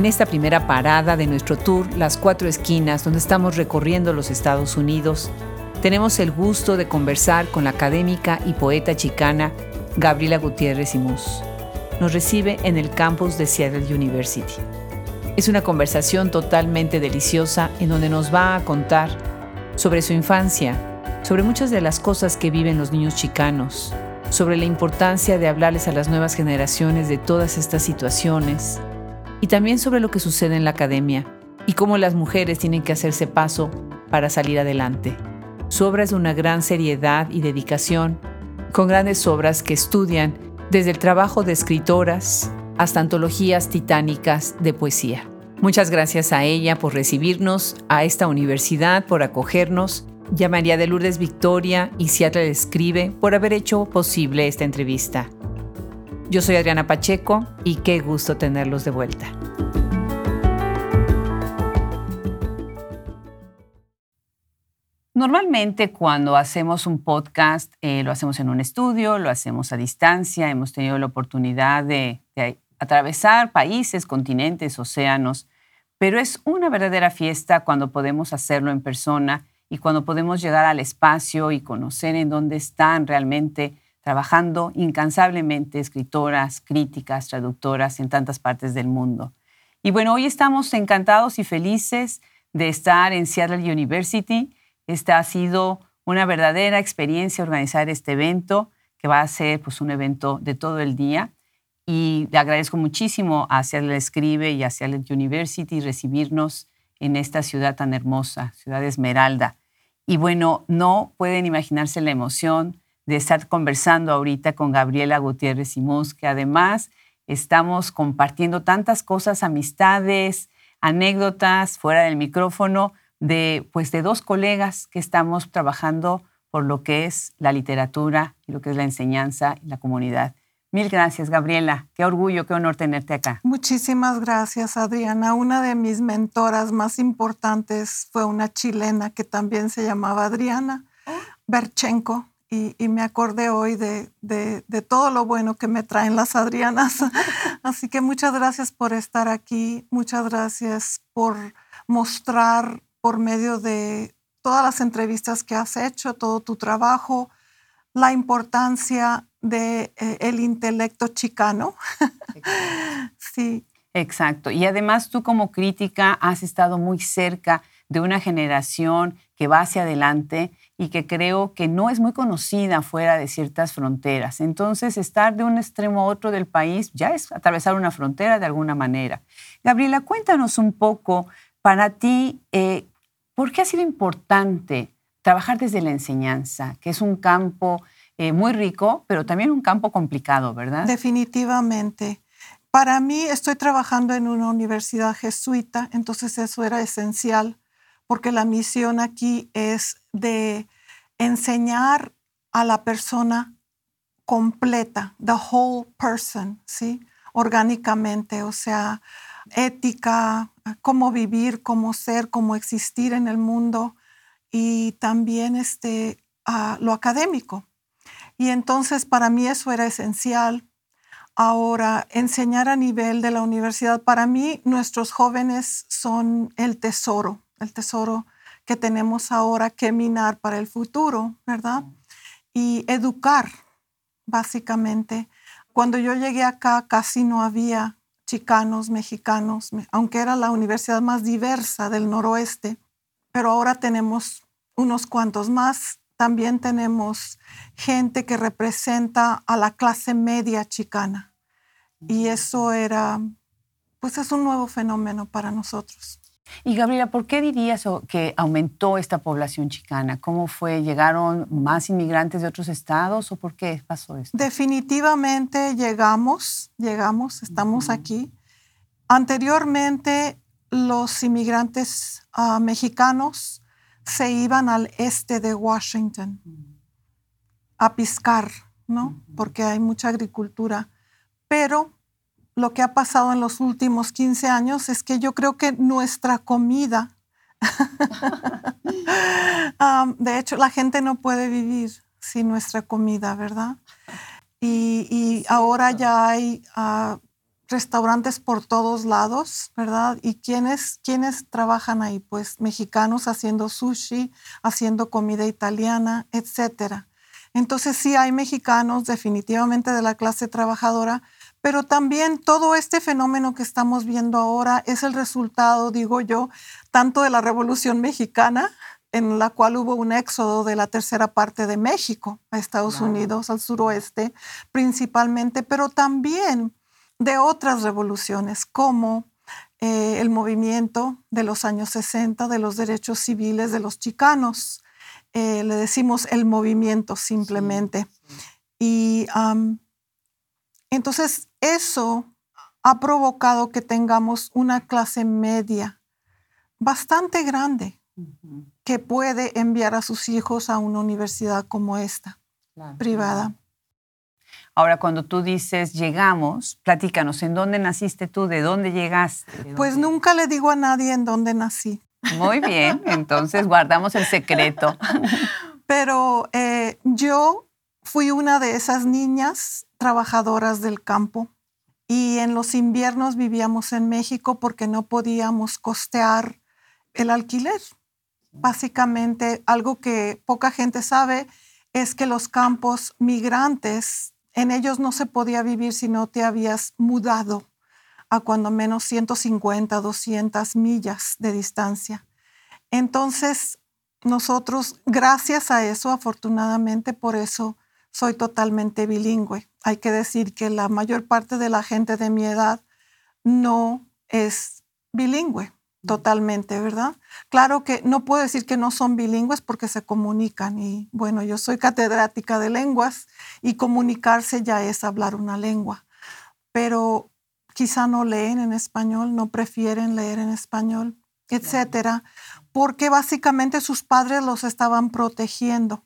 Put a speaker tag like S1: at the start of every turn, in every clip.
S1: En esta primera parada de nuestro tour, Las Cuatro Esquinas, donde estamos recorriendo los Estados Unidos, tenemos el gusto de conversar con la académica y poeta chicana Gabriela Gutiérrez Imus. Nos recibe en el campus de Seattle University. Es una conversación totalmente deliciosa en donde nos va a contar sobre su infancia, sobre muchas de las cosas que viven los niños chicanos, sobre la importancia de hablarles a las nuevas generaciones de todas estas situaciones y también sobre lo que sucede en la academia y cómo las mujeres tienen que hacerse paso para salir adelante. Su obra es de una gran seriedad y dedicación, con grandes obras que estudian desde el trabajo de escritoras hasta antologías titánicas de poesía. Muchas gracias a ella por recibirnos, a esta universidad por acogernos y a María de Lourdes Victoria y Seattle Escribe por haber hecho posible esta entrevista. Yo soy Adriana Pacheco y qué gusto tenerlos de vuelta. Normalmente cuando hacemos un podcast eh, lo hacemos en un estudio, lo hacemos a distancia, hemos tenido la oportunidad de, atravesar países, continentes, océanos, pero es una verdadera fiesta cuando podemos hacerlo en persona y cuando podemos llegar al espacio y conocer en dónde están realmente trabajando incansablemente escritoras, críticas, traductoras en tantas partes del mundo. Y bueno, hoy estamos encantados y felices de estar en Seattle University esta ha sido una verdadera experiencia organizar este evento, que va a ser pues, un evento de todo el día. Y le agradezco muchísimo a Seattle Escribe y a Seattle University recibirnos en esta ciudad tan hermosa, Ciudad Esmeralda. Y bueno, no pueden imaginarse la emoción de estar conversando ahorita con Gabriela Gutiérrez Simós, que además estamos compartiendo tantas cosas, amistades, anécdotas fuera del micrófono, de, pues, de dos colegas que estamos trabajando por lo que es la literatura y lo que es la enseñanza y la comunidad. Mil gracias, Gabriela. Qué orgullo, qué honor tenerte acá.
S2: Muchísimas gracias, Adriana. Una de mis mentoras más importantes fue una chilena que también se llamaba Adriana oh. Berchenko. Y, me acordé hoy de, de, de, todo lo bueno que me traen las Adrianas. Así que muchas gracias por estar aquí. Muchas gracias por mostrar por medio de todas las entrevistas que has hecho, todo tu trabajo, la importancia del de, eh, intelecto chicano.
S1: sí. Exacto. Y además tú como crítica has estado muy cerca de una generación que va hacia adelante y que creo que no es muy conocida fuera de ciertas fronteras. Entonces, estar de un extremo a otro del país ya es atravesar una frontera de alguna manera. Gabriela, cuéntanos un poco para ti, eh, ¿por qué ha sido importante trabajar desde la enseñanza, que es un campo eh, muy rico, pero también un campo complicado, ¿verdad?
S2: Definitivamente. Para mí estoy trabajando en una universidad jesuita, entonces eso era esencial, porque la misión aquí es de enseñar a la persona completa, the whole person, ¿sí? Orgánicamente, o sea, ética, cómo vivir, cómo ser, cómo existir en el mundo y también este, lo académico. Y entonces para mí eso era esencial. Ahora, enseñar a nivel de la universidad, para mí nuestros jóvenes son el tesoro, el tesoro que tenemos ahora que minar para el futuro, ¿verdad? Y educar, básicamente. Cuando yo llegué acá casi no había chicanos, mexicanos, aunque era la universidad más diversa del noroeste, pero ahora tenemos unos cuantos más. También tenemos gente que representa a la clase media chicana. Y eso era, pues es un nuevo fenómeno para nosotros.
S1: Y Gabriela, ¿por qué dirías que aumentó esta población chicana? ¿Cómo fue? ¿Llegaron más inmigrantes de otros estados o por qué pasó esto?
S2: Definitivamente llegamos, llegamos, estamos aquí. Anteriormente, los inmigrantes ah, mexicanos se iban al este de Washington a piscar, ¿no? Porque hay mucha agricultura. Pero lo que ha pasado en los últimos 15 años es que yo creo que nuestra comida, de hecho, la gente no puede vivir sin nuestra comida, ¿verdad? Y, ahora ya hay ah, restaurantes por todos lados, ¿verdad? ¿Y quiénes, quiénes trabajan ahí? Pues mexicanos haciendo sushi, haciendo comida italiana, etcétera. Entonces sí hay mexicanos definitivamente de la clase trabajadora, pero también todo este fenómeno que estamos viendo ahora es el resultado, digo yo, tanto de la Revolución Mexicana, en la cual hubo un éxodo de la tercera parte de México a Estados Unidos, al suroeste principalmente, pero también de otras revoluciones como eh, el movimiento de los años 60 de los derechos civiles de los chicanos. Eh, le decimos el movimiento simplemente. Y entonces eso ha provocado que tengamos una clase media bastante grande que puede enviar a sus hijos a una universidad como esta, privada.
S1: Ahora, cuando tú dices llegamos, platícanos, ¿en dónde naciste tú? ¿De dónde llegaste?
S2: Pues nunca le digo a nadie en dónde nací.
S1: Muy bien, entonces guardamos el secreto.
S2: Pero eh, yo fui una de esas niñas trabajadoras del campo y en los inviernos vivíamos en México porque no podíamos costear el alquiler. Básicamente, algo que poca gente sabe es que los campos migrantes, en ellos no se podía vivir si no te habías mudado a cuando menos 150, 200 millas de distancia. Entonces, nosotros, gracias a eso, afortunadamente por eso, soy totalmente bilingüe. Hay que decir que la mayor parte de la gente de mi edad no es bilingüe totalmente, ¿verdad? Claro que no puedo decir que no son bilingües porque se comunican y bueno, yo soy catedrática de lenguas y comunicarse ya es hablar una lengua, pero quizá no leen en español, no prefieren leer en español, etcétera, porque básicamente sus padres los estaban protegiendo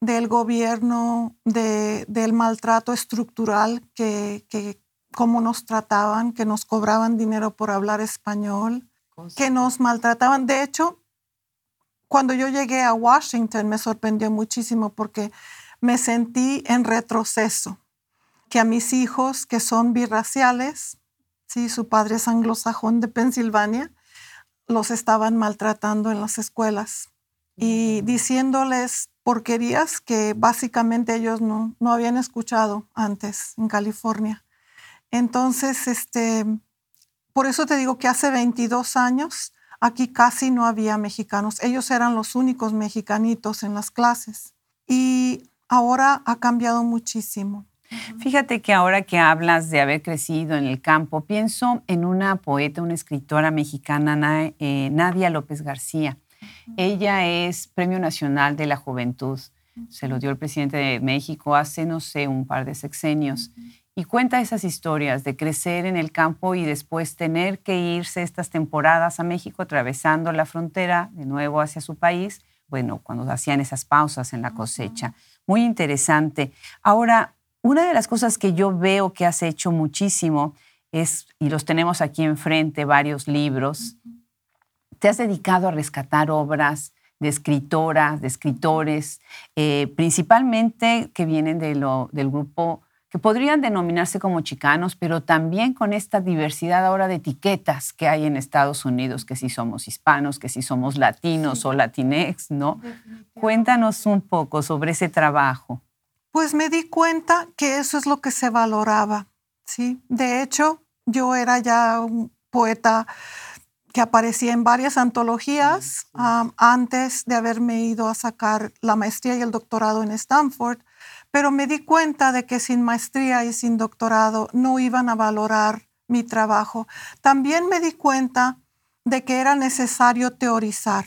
S2: del gobierno, del maltrato estructural que, que cómo nos trataban, que nos cobraban dinero por hablar español, que nos maltrataban. De hecho, cuando yo llegué a Washington me sorprendió muchísimo porque me sentí en retroceso, que a mis hijos que son birraciales, sí, su padre es anglosajón de Pensilvania, los estaban maltratando en las escuelas y diciéndoles porquerías que básicamente ellos no, no habían escuchado antes en California. Entonces, este, por eso te digo que hace 22 años aquí casi no había mexicanos. Ellos eran los únicos mexicanitos en las clases. Y ahora ha cambiado muchísimo.
S1: Fíjate que ahora que hablas de haber crecido en el campo, pienso en una poeta, una escritora mexicana, eh, Nadia López García. Ella es Premio Nacional de la Juventud. Se lo dio el presidente de México hace, no sé, un par de sexenios. Y cuenta esas historias de crecer en el campo y después tener que irse estas temporadas a México, atravesando la frontera de nuevo hacia su país, bueno, cuando hacían esas pausas en la cosecha. Muy interesante. Ahora, una de las cosas que yo veo que has hecho muchísimo es, y los tenemos aquí enfrente, varios libros, te has dedicado a rescatar obras de escritoras, de escritores, eh, principalmente que vienen de lo, del grupo que podrían denominarse como chicanos, pero también con esta diversidad ahora de etiquetas que hay en Estados Unidos, que si somos hispanos, que si somos latinos o latinex, ¿no? Cuéntanos un poco sobre ese trabajo.
S2: Pues me di cuenta que eso es lo que se valoraba, ¿sí? De hecho, yo era ya un poeta que aparecía en varias antologías antes de haberme ido a sacar la maestría y el doctorado en Stanford pero me di cuenta de que sin maestría y sin doctorado no iban a valorar mi trabajo. También me di cuenta de que era necesario teorizar,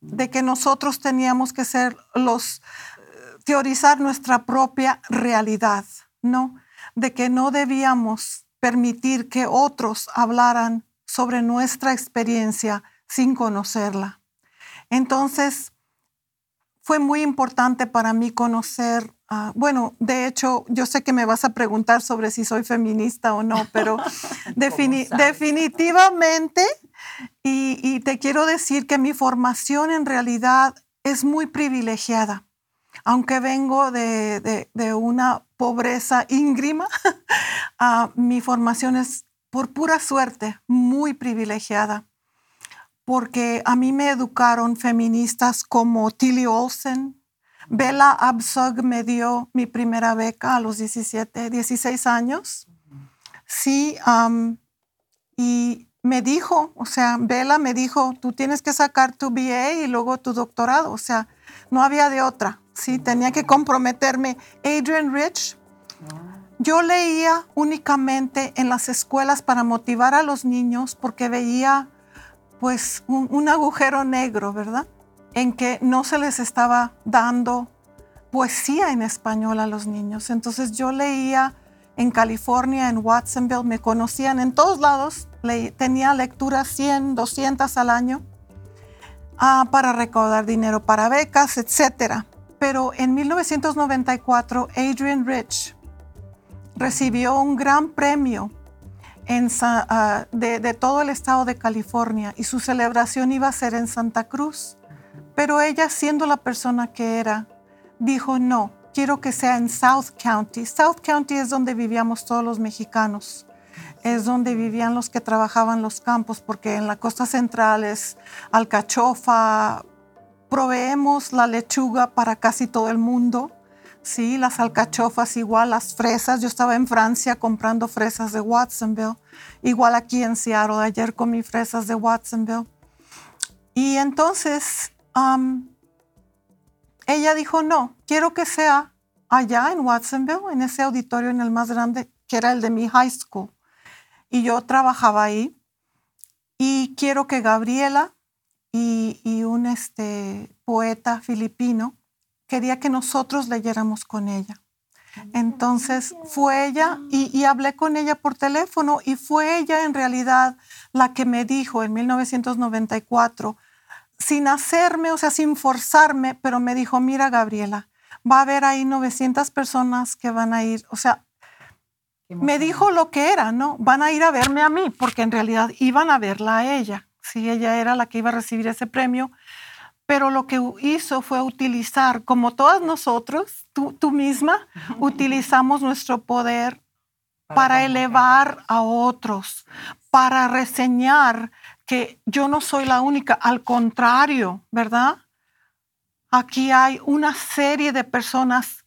S2: de que nosotros teníamos que ser los teorizar nuestra propia realidad, ¿no? De que no debíamos permitir que otros hablaran sobre nuestra experiencia sin conocerla. Entonces, fue muy importante para mí conocer Ah, bueno, de hecho, yo sé que me vas a preguntar sobre si soy feminista o no, pero definitivamente, y, te quiero decir que mi formación en realidad es muy privilegiada. Aunque vengo de, una pobreza íngrima, ah, mi formación es por pura suerte, muy privilegiada, porque a mí me educaron feministas como Tilly Olsen, Bella Abzug me dio mi primera beca a los 17, 16 años. Sí, y me dijo, o sea, Bella me dijo, tú tienes que sacar tu BA y luego tu doctorado, o sea, no había de otra, sí, tenía que comprometerme. Adrian Rich, yo leía únicamente en las escuelas para motivar a los niños porque veía pues un agujero negro, ¿verdad? en que no se les estaba dando poesía en español a los niños. Entonces yo leía en California, en Watsonville, me conocían en todos lados, tenía lecturas 100, 200 al año ah, para recaudar dinero para becas, etc. Pero en 1994, Adrian Rich recibió un gran premio ah, de todo el estado de California y su celebración iba a ser en Santa Cruz. Pero ella, siendo la persona que era, dijo, no, quiero que sea en South County. South County es donde vivíamos todos los mexicanos. Es donde vivían los que trabajaban los campos, porque en la costa central es alcachofa. Proveemos la lechuga para casi todo el mundo. Sí, las alcachofas igual, las fresas. Yo estaba en Francia comprando fresas de Watsonville. Igual aquí en Seattle. Ayer comí fresas de Watsonville. Y entonces ella dijo, no, quiero que sea allá en Watsonville, en ese auditorio, en el más grande, que era el de mi high school. Y yo trabajaba ahí. Y quiero que Gabriela y, un este, poeta filipino quería que nosotros leyéramos con ella. Entonces fue ella y, y, hablé con ella por teléfono y fue ella en realidad la que me dijo en 1994, sin hacerme, o sea, sin forzarme, pero me dijo, mira Gabriela, va a haber ahí 900 personas que van a ir, o sea, me dijo lo que era, ¿no? Van a ir a verme a mí, porque en realidad iban a verla a ella, sí, ella era la que iba a recibir ese premio, pero lo que hizo fue utilizar, como todas nosotros, tú, tú misma, utilizamos nuestro poder para elevar a otros, para reseñar que yo no soy la única, al contrario, ¿verdad? Aquí hay una serie de personas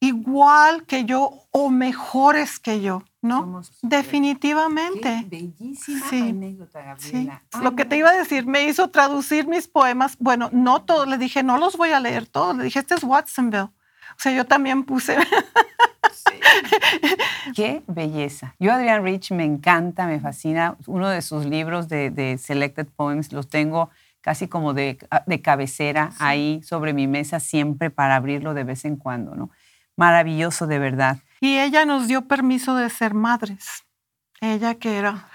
S2: igual que yo o mejores que yo, ¿no? Definitivamente.
S1: bellísima anécdota, Gabriela.
S2: Lo que te iba a decir, me hizo traducir mis poemas. Bueno, no todos, le dije, no los voy a leer todos. Le dije, este es Watsonville. O sea, yo también puse
S1: Qué belleza. Yo, Adrian Rich, me encanta, me fascina. Uno de sus libros de, Selected Poems los tengo casi como de, de cabecera ahí sobre mi mesa siempre para abrirlo de vez en cuando, ¿no? Maravilloso, de verdad.
S2: Y ella nos dio permiso de ser madres. Ella que era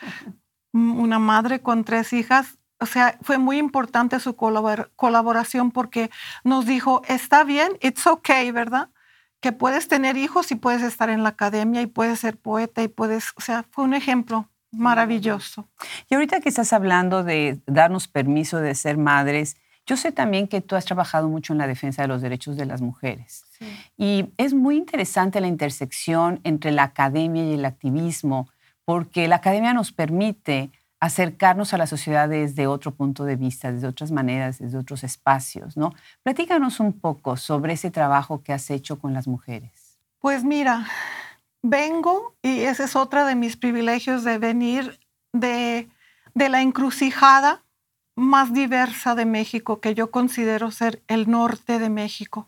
S2: una madre con tres hijas, o sea, fue muy importante su colaboración porque nos dijo, está bien, it's okay, ¿verdad? que puedes tener hijos y puedes estar en la academia y puedes ser poeta y puedes, o sea, fue un ejemplo maravilloso.
S1: Y ahorita que estás hablando de darnos permiso de ser madres, yo sé también que tú has trabajado mucho en la defensa de los derechos de las mujeres. Y es muy interesante la intersección entre la academia y el activismo, porque la academia nos permite acercarnos a la sociedad desde otro punto de vista, desde otras maneras, desde otros espacios, ¿no? Platícanos un poco sobre ese trabajo que has hecho con las mujeres.
S2: Pues mira, vengo, y ese es otro de mis privilegios de venir de, de la encrucijada más diversa de México, que yo considero ser el norte de México,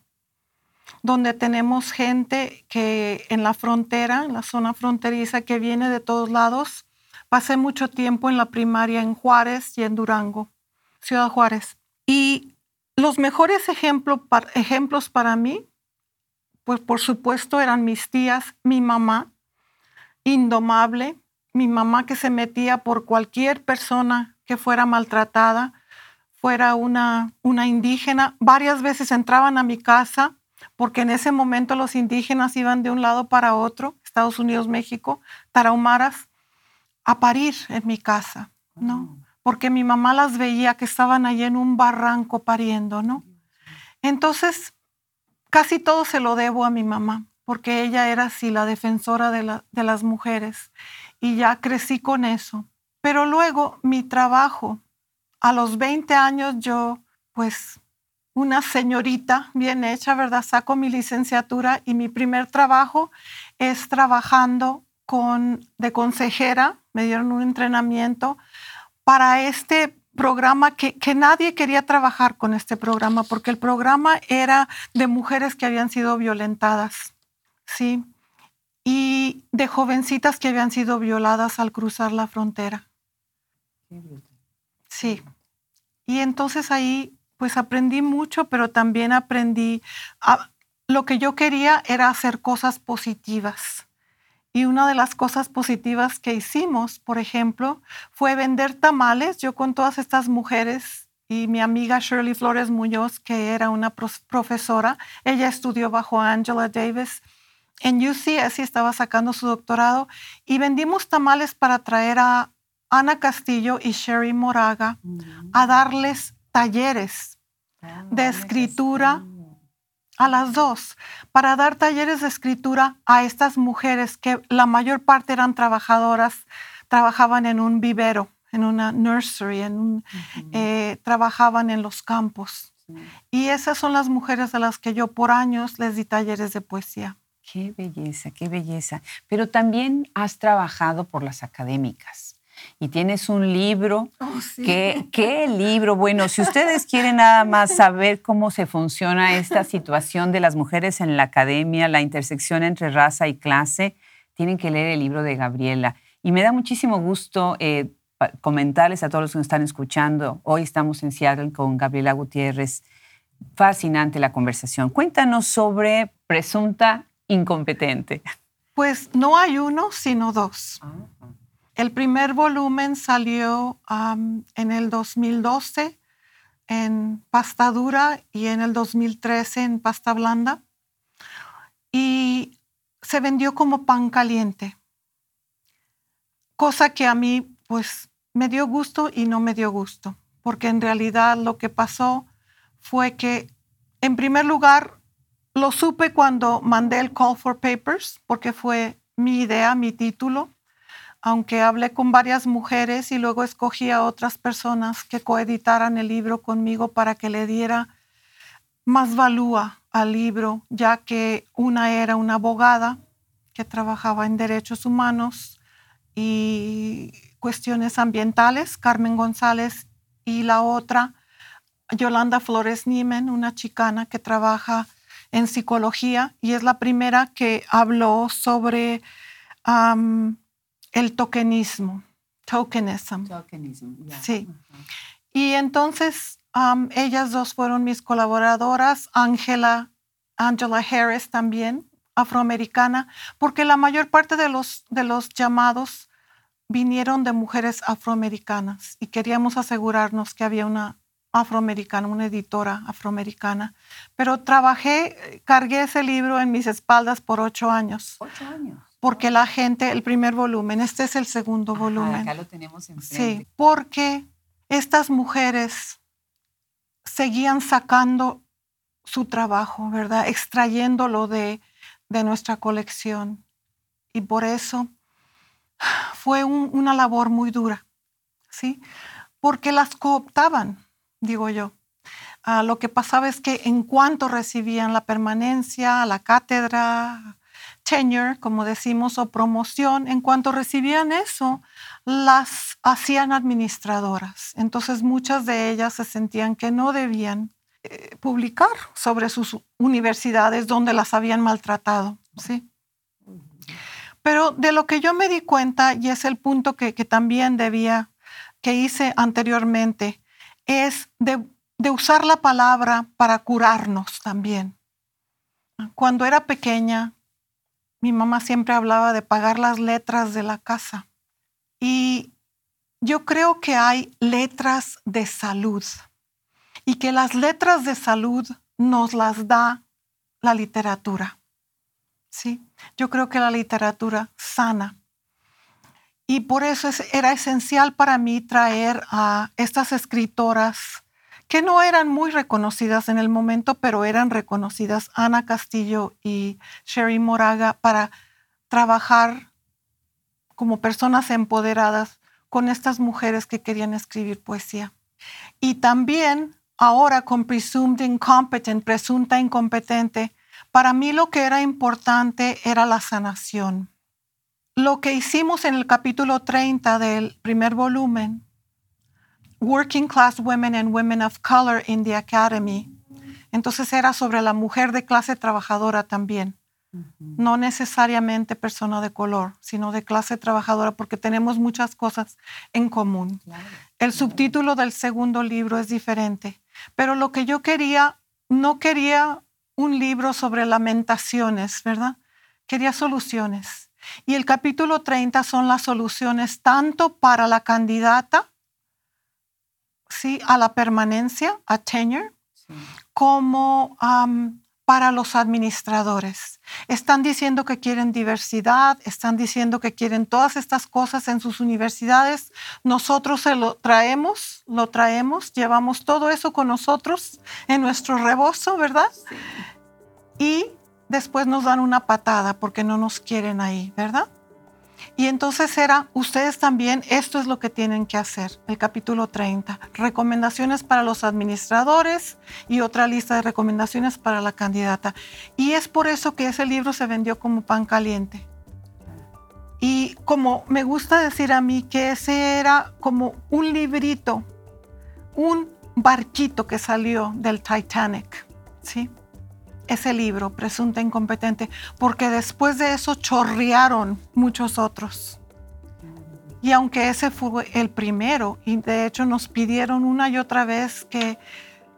S2: donde tenemos gente que en la frontera, en la zona fronteriza, que viene de todos lados, Pasé mucho tiempo en la primaria en Juárez y en Durango, Ciudad Juárez. Y los mejores ejemplos para mí, pues por supuesto eran mis tías, mi mamá, indomable, mi mamá que se metía por cualquier persona que fuera maltratada, fuera una, una indígena. Varias veces entraban a mi casa porque en ese momento los indígenas iban de un lado para otro, Estados Unidos, México, tarahumaras, a parir en mi casa, ¿no? Porque mi mamá las veía que estaban allí en un barranco pariendo, ¿no? Entonces, casi todo se lo debo a mi mamá. porque ella era así la defensora de, de las mujeres y ya crecí con eso. Pero luego mi trabajo, a los 20 años yo pues una señorita bien hecha, ¿verdad? Saco mi licenciatura y mi primer trabajo es trabajando con, de consejera, me dieron un entrenamiento para este programa que, que, nadie quería trabajar con este programa porque el programa era de mujeres que habían sido violentadas, ¿sí? Y de jovencitas que habían sido violadas al cruzar la frontera. Sí. Y entonces ahí pues aprendí mucho, pero también aprendí, a, lo que yo quería era hacer cosas positivas. Y una de las cosas positivas que hicimos, por ejemplo, fue vender tamales. Yo con todas estas mujeres y mi amiga Shirley Flores Muñoz, que era una profesora, ella estudió bajo Angela Davis en UCS y estaba sacando su doctorado, y vendimos tamales para traer a Ana Castillo y Sherry Moraga a darles talleres ah, de escritura a las dos, para dar talleres de escritura a estas mujeres que la mayor parte eran trabajadoras, trabajaban en un vivero, en una nursery, en eh, trabajaban en los campos. Y esas son las mujeres a las que yo por años les di talleres de poesía.
S1: Qué belleza, qué belleza. Pero también has trabajado por las académicas y tienes un libro.
S2: Oh,
S1: ¿Qué, libro? Bueno, si ustedes quieren nada más saber cómo se funciona esta situación de las mujeres en la academia, la intersección entre raza y clase, tienen que leer el libro de Gabriela. Y me da muchísimo gusto eh, comentarles a todos los que nos están escuchando. Hoy estamos en Seattle con Gabriela Gutiérrez. Fascinante la conversación. Cuéntanos sobre presunta incompetente.
S2: Pues no hay uno, sino dos. Ah. El primer volumen salió en el 2012 en pasta dura y en el 2013 en pasta blanda. Y se vendió como pan caliente, cosa que a mí pues me dio gusto y no me dio gusto, porque en realidad lo que pasó fue que en primer lugar lo supe cuando mandé el call for papers, porque fue mi idea, mi título aunque hablé con varias mujeres y luego escogí a otras personas que coeditaran el libro conmigo para que le diera más valúa al libro, ya que una era una abogada que trabajaba en derechos humanos y cuestiones ambientales, Carmen González, y la otra, Yolanda Flores Niemen, una chicana que trabaja en psicología y es la primera que habló sobre el tokenismo, tokenism.
S1: Tokenism,
S2: Sí. Y entonces ellas dos fueron mis colaboradoras, Angela, Angela Harris también, afroamericana, porque la mayor parte de los, de los llamados vinieron de mujeres afroamericanas y queríamos asegurarnos que había una afroamericana, una editora afroamericana. Pero trabajé, cargué ese libro en mis espaldas por ocho años.
S1: Ocho años
S2: porque la gente, el primer volumen, este es el segundo volumen.
S1: Acá lo tenemos
S2: Sí, porque estas mujeres seguían sacando su trabajo, ¿verdad? Extrayéndolo de, de nuestra colección. Y por eso fue una labor muy dura, ¿sí? Porque las cooptaban, digo yo. Ah, lo que pasaba es que en cuanto recibían la permanencia, la cátedra, tenure, como decimos, o promoción, en cuanto recibían eso, las hacían administradoras. Entonces muchas de ellas se sentían que no debían eh, publicar sobre sus universidades donde las habían maltratado. ¿sí? Pero de lo que yo me di cuenta, y es el punto que, también debía, que hice anteriormente, es de, de usar la palabra para curarnos también. Cuando era pequeña, mi mamá siempre hablaba de pagar las letras de la casa. Y yo creo que hay letras de salud y que las letras de salud nos las da la literatura. ¿sí? Yo creo que la literatura sana. Y por eso era esencial para mí traer a estas escritoras que no eran muy reconocidas en el momento, pero eran reconocidas, Ana Castillo y Sherry Moraga, para trabajar como personas empoderadas con estas mujeres que querían escribir poesía. Y también ahora con presumed incompetent, presunta incompetente, para mí lo que era importante era la sanación. Lo que hicimos en el capítulo 30 del primer volumen, Working Class Women and Women of Color in the Academy, entonces era sobre la mujer de clase trabajadora también no necesariamente persona de color, sino de clase trabajadora, porque tenemos muchas cosas en común. El subtítulo del segundo libro es diferente, pero lo que yo quería, no quería un libro sobre lamentaciones, ¿verdad? Quería soluciones. Y el capítulo 30 son las soluciones tanto para la candidata, ¿sí? A la permanencia, a tenure, como para los administradores. Están diciendo que quieren diversidad, están diciendo que quieren todas estas cosas en sus universidades. Nosotros se lo traemos, lo traemos, llevamos todo eso con nosotros en nuestro rebozo, ¿verdad? Y después nos dan una patada porque no nos quieren ahí, ¿verdad? Y entonces era, ustedes también, esto es lo que tienen que hacer, el capítulo 30, recomendaciones para los administradores y otra lista de recomendaciones para la candidata. Y es por eso que ese libro se vendió como pan caliente. Y como me gusta decir a mí que ese era como un librito, un barquito que salió del Titanic, ¿sí? Ese libro, Presunta Incompetente, porque después de eso chorrearon muchos otros. Y aunque ese fue el primero, y de hecho nos pidieron una y otra vez que,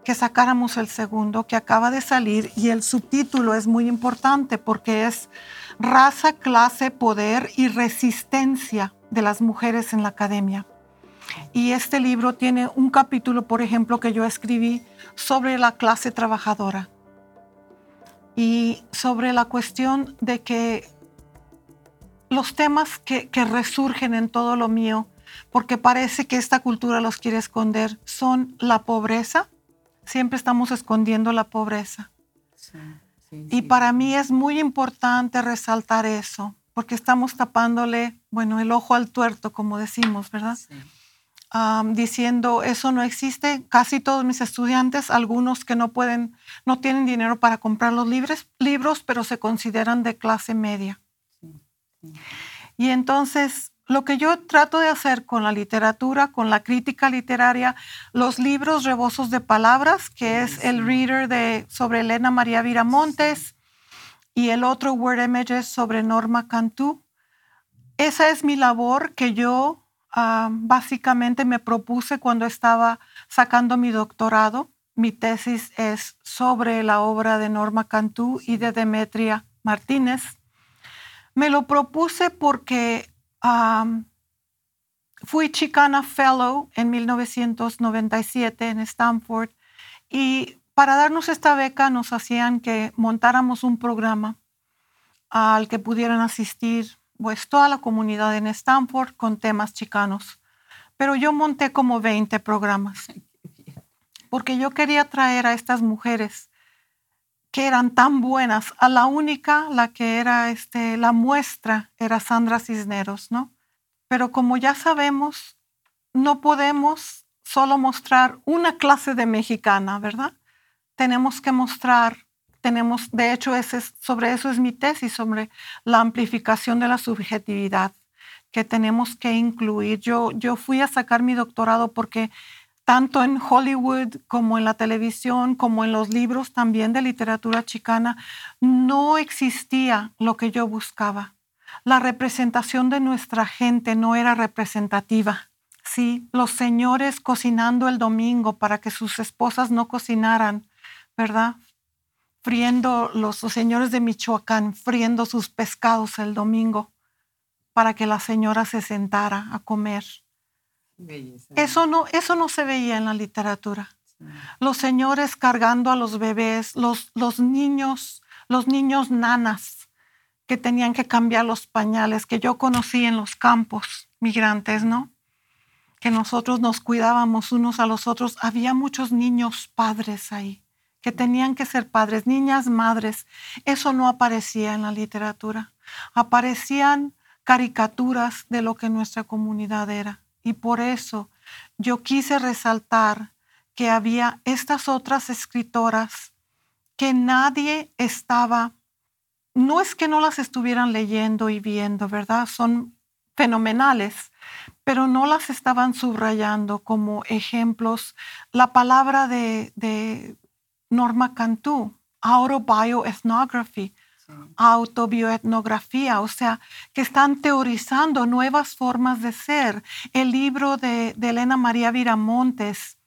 S2: que sacáramos el segundo, que acaba de salir, y el subtítulo es muy importante porque es Raza, clase, poder y resistencia de las mujeres en la academia. Y este libro tiene un capítulo, por ejemplo, que yo escribí sobre la clase trabajadora y sobre la cuestión de que los temas que, resurgen en todo lo mío, porque parece que esta cultura los quiere esconder, son la pobreza. Siempre estamos escondiendo la pobreza. y para mí es muy importante resaltar eso, porque estamos tapándole, bueno, el ojo al tuerto, como decimos, ¿verdad? Diciendo eso no existe. Casi todos mis estudiantes, algunos que no pueden, no tienen dinero para comprar los libros, libros, pero se consideran de clase media. Y entonces, lo que yo trato de hacer con la literatura, con la crítica literaria, los libros rebosos de palabras, que es el reader de, sobre Elena María Viramontes y el otro Word Images sobre Norma Cantú. Esa es mi labor que yo Ah, básicamente me propuse cuando estaba sacando mi doctorado. Mi tesis es sobre la obra de Norma Cantú y de Demetria Martínez. Me lo propuse porque fui Chicana Fellow en 1997 en Stanford y para darnos esta beca nos hacían que montáramos un programa al que pudieran asistir pues toda la comunidad en Stanford con temas chicanos. Pero yo monté como 20 programas porque yo quería traer a estas mujeres que eran tan buenas. A la única, la que era este, la muestra, era Sandra Cisneros, ¿no? Pero como ya sabemos, no podemos solo mostrar una clase de mexicana, ¿verdad? Tenemos que mostrar tenemos, de hecho, sobre eso es mi tesis, sobre la amplificación de la subjetividad que tenemos que incluir. Yo, yo fui a sacar mi doctorado porque tanto en Hollywood como en la televisión, como en los libros también de literatura chicana, no existía lo que yo buscaba. La representación de nuestra gente no era representativa. Sí, los señores cocinando el domingo para que sus esposas no cocinaran, ¿verdad? Friendo los, señores de Michoacán, friendo sus pescados el domingo para que la señora se sentara a comer. Eso no, eso no se veía en la literatura. Los señores cargando a los bebés, los, los niños, los niños nanas que tenían que cambiar los pañales, que yo conocí en los campos migrantes, ¿no? que nosotros nos cuidábamos unos a los otros, había muchos niños padres ahí, que tenían que ser padres, niñas madres. Eso no aparecía en la literatura. Aparecían caricaturas de lo que nuestra comunidad era. Y por eso yo quise resaltar que había estas otras escritoras que nadie estaba, no es que no las estuvieran leyendo y viendo, ¿verdad? Son fenomenales, pero no las estaban subrayando como ejemplos. La palabra de, Norma Cantú, autobioethnography, autobioetnografía, o sea, que están teorizando nuevas formas de ser. El libro de, Elena María Viramontes,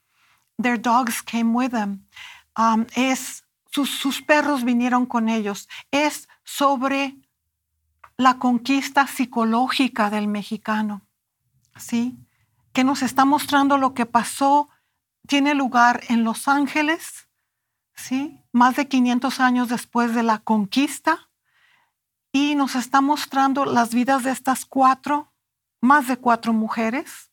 S2: Their Dogs Came With Them, um, es, sus, sus perros vinieron con ellos, es sobre la conquista psicológica del mexicano, ¿sí? Que nos está mostrando lo que pasó, tiene lugar en Los Ángeles, ¿sí? Más de 500 años después de la conquista y nos está mostrando las vidas de estas cuatro, más de cuatro mujeres.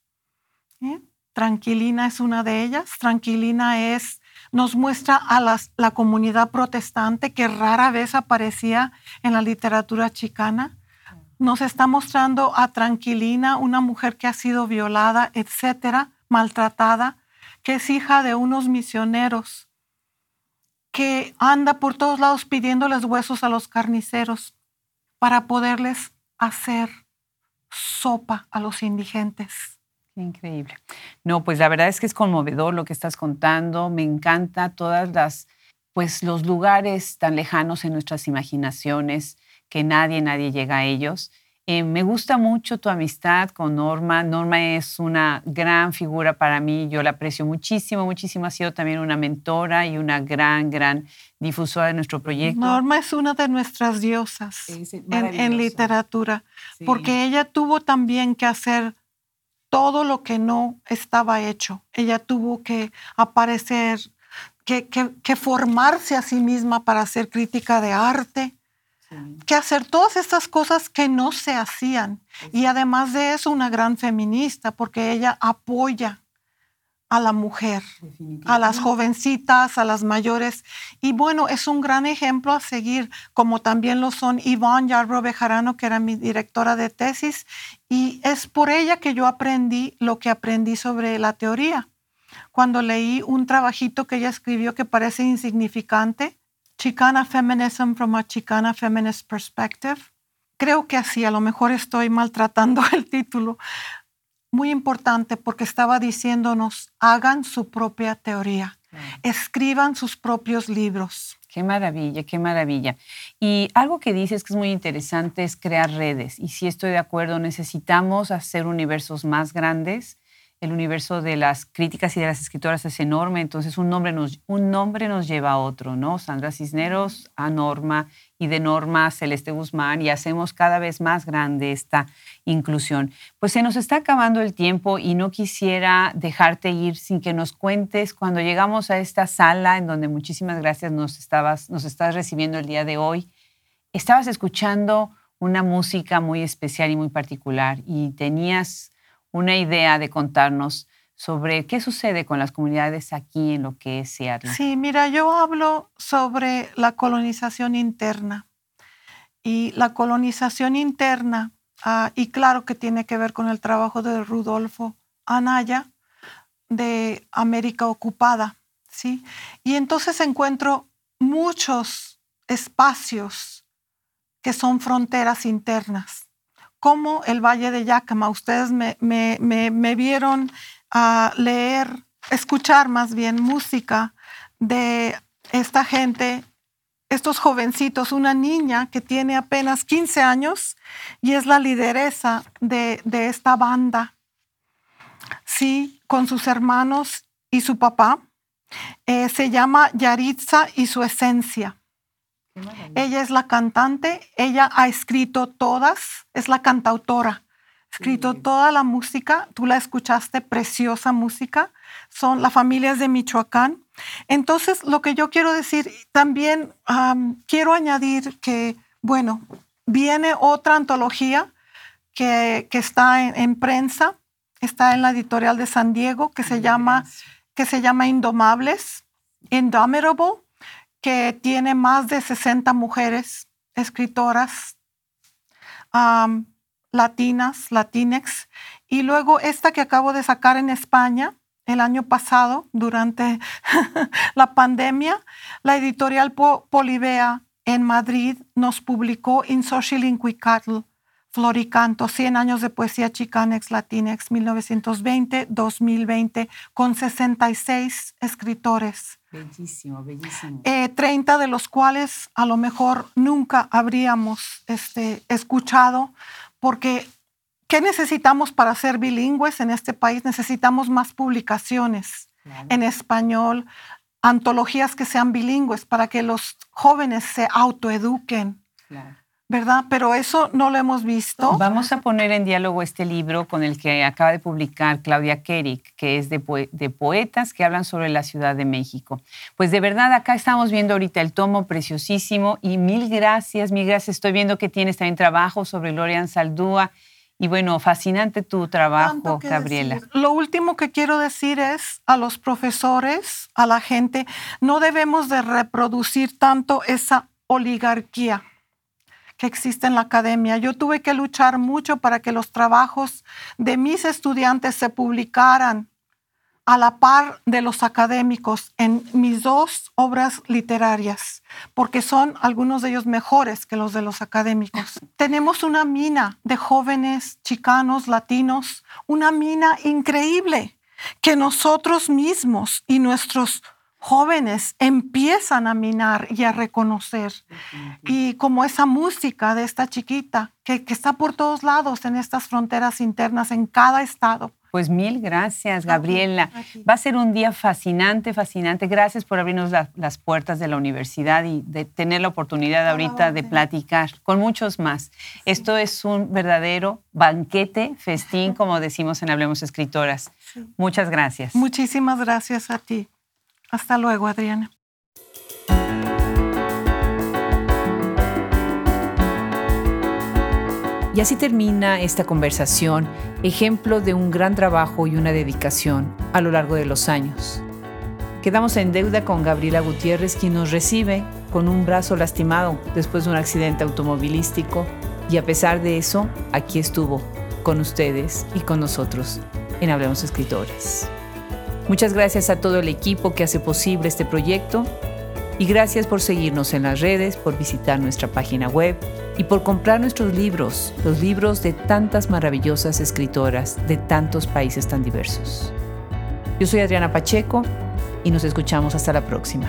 S2: Tranquilina es una de ellas. Tranquilina es, nos muestra a la comunidad protestante que rara vez aparecía en la literatura chicana. Nos está mostrando a Tranquilina, una mujer que ha sido violada, etcétera, maltratada, que es hija de unos misioneros que anda por todos lados pidiéndoles huesos a los carniceros para poderles hacer sopa a los indigentes.
S1: increíble. No, pues la verdad es que es conmovedor lo que estás contando. Me encanta todas las, pues los lugares tan lejanos en nuestras imaginaciones que nadie, nadie llega a ellos. Eh, me gusta mucho tu amistad con Norma. Norma es una gran figura para mí. Yo la aprecio muchísimo, muchísimo. Ha sido también una mentora y una gran, gran difusora de nuestro proyecto.
S2: Norma es una de nuestras diosas en, literatura, porque ella tuvo también que hacer todo lo que no estaba hecho. Ella tuvo que aparecer, que, que formarse a sí misma para hacer crítica de arte que hacer todas estas cosas que no se hacían. Y además de eso, una gran feminista, porque ella apoya a la mujer, a las jovencitas, a las mayores. Y bueno, es un gran ejemplo a seguir, como también lo son Ivonne Yarro Bejarano, que era mi directora de tesis, y es por ella que yo aprendí lo que aprendí sobre la teoría. Cuando leí un trabajito que ella escribió que parece insignificante, Chicana Feminism from a Chicana Feminist Perspective. Creo que así, a lo mejor estoy maltratando el título. Muy importante porque estaba diciéndonos, hagan su propia teoría, escriban sus propios libros.
S1: Qué maravilla, qué maravilla. Y algo que dices que es muy interesante es crear redes. Y si estoy de acuerdo, necesitamos hacer universos más grandes el universo de las críticas y de las escritoras es enorme, entonces un nombre nos, un nombre nos lleva a otro, ¿no? Sandra Cisneros a Norma y de Norma a Celeste Guzmán y hacemos cada vez más grande esta inclusión. Pues se nos está acabando el tiempo y no quisiera dejarte ir sin que nos cuentes cuando llegamos a esta sala en donde muchísimas gracias nos, estabas, nos estás recibiendo el día de hoy. Estabas escuchando una música muy especial y muy particular y tenías una idea de contarnos sobre qué sucede con las comunidades aquí en lo que es Seattle.
S2: Sí, mira, yo hablo sobre la colonización interna. Y la colonización interna, ah, y claro que tiene que ver con el trabajo de Rudolfo Anaya de América Ocupada, ¿sí? Y entonces encuentro muchos espacios que son fronteras internas como el Valle de Yakama. Ustedes me, vieron a leer, escuchar más bien música de esta gente, estos jovencitos, una niña que tiene apenas 15 años y es la lideresa de, esta banda, sí, con sus hermanos y su papá. Eh, se llama Yaritza y su esencia. Ella es la cantante, ella ha escrito todas, es la cantautora, ha escrito toda la música, tú la escuchaste, preciosa música, son las familias de Michoacán. Entonces, lo que yo quiero decir, también quiero añadir que, bueno, viene otra antología que, está en, prensa. Está en la editorial de San Diego que se llama, que se llama Indomables, Indomitable, que tiene más de 60 mujeres escritoras latinas, latinex. Y luego esta que acabo de sacar en España el año pasado, durante la pandemia, la editorial Polivea en Madrid nos publicó In Social Inquicatl, Floricanto, 100 años de poesía chicanex latinex, 1920-2020, con 66 escritores.
S1: Bellísimo, bellísimo.
S2: 30 eh, de los cuales a lo mejor nunca habríamos este, escuchado, porque ¿qué necesitamos para ser bilingües en este país? Necesitamos más publicaciones en español, antologías que sean bilingües para que los jóvenes se autoeduquen. ¿Verdad? Pero eso no lo hemos visto.
S1: Vamos a poner en diálogo este libro con el que acaba de publicar Claudia Kerik, que es de, de, poetas que hablan sobre la Ciudad de México. Pues de verdad, acá estamos viendo ahorita el tomo preciosísimo y mil gracias, mil gracias. Estoy viendo que tienes también trabajo sobre Lorian Saldúa. Y bueno, fascinante tu trabajo, Gabriela.
S2: Lo último que quiero decir es a los profesores, a la gente, no debemos de reproducir tanto esa oligarquía que existe en la academia. Yo tuve que luchar mucho para que los trabajos de mis estudiantes se publicaran a la par de los académicos en mis dos obras literarias, porque son algunos de ellos mejores que los de los académicos. Tenemos una mina de jóvenes chicanos, latinos, una mina increíble que nosotros mismos y nuestros jóvenes empiezan a minar y a reconocer. Y como esa música de esta chiquita que, está por todos lados en estas fronteras internas, en cada estado.
S1: Pues mil gracias, Gabriela. Va a ser un día fascinante, fascinante. Gracias por abrirnos las puertas de la universidad y de tener la oportunidad ahorita de platicar con muchos más. Esto es un verdadero banquete, festín, como decimos en Hablemos Escritoras. Muchas gracias.
S2: Muchísimas gracias a ti. Hasta luego, Adriana.
S1: Y así termina esta conversación, ejemplo de un gran trabajo y una dedicación a lo largo de los años. Quedamos en deuda con Gabriela Gutiérrez, quien nos recibe con un brazo lastimado después de un accidente automovilístico y a pesar de eso, aquí estuvo con ustedes y con nosotros en Hablemos Escritores. Muchas gracias a todo el equipo que hace posible este proyecto y gracias por seguirnos en las redes, por visitar nuestra página web y por comprar nuestros libros, los libros de tantas maravillosas escritoras de tantos países tan diversos. Yo soy Adriana Pacheco y nos escuchamos hasta la próxima.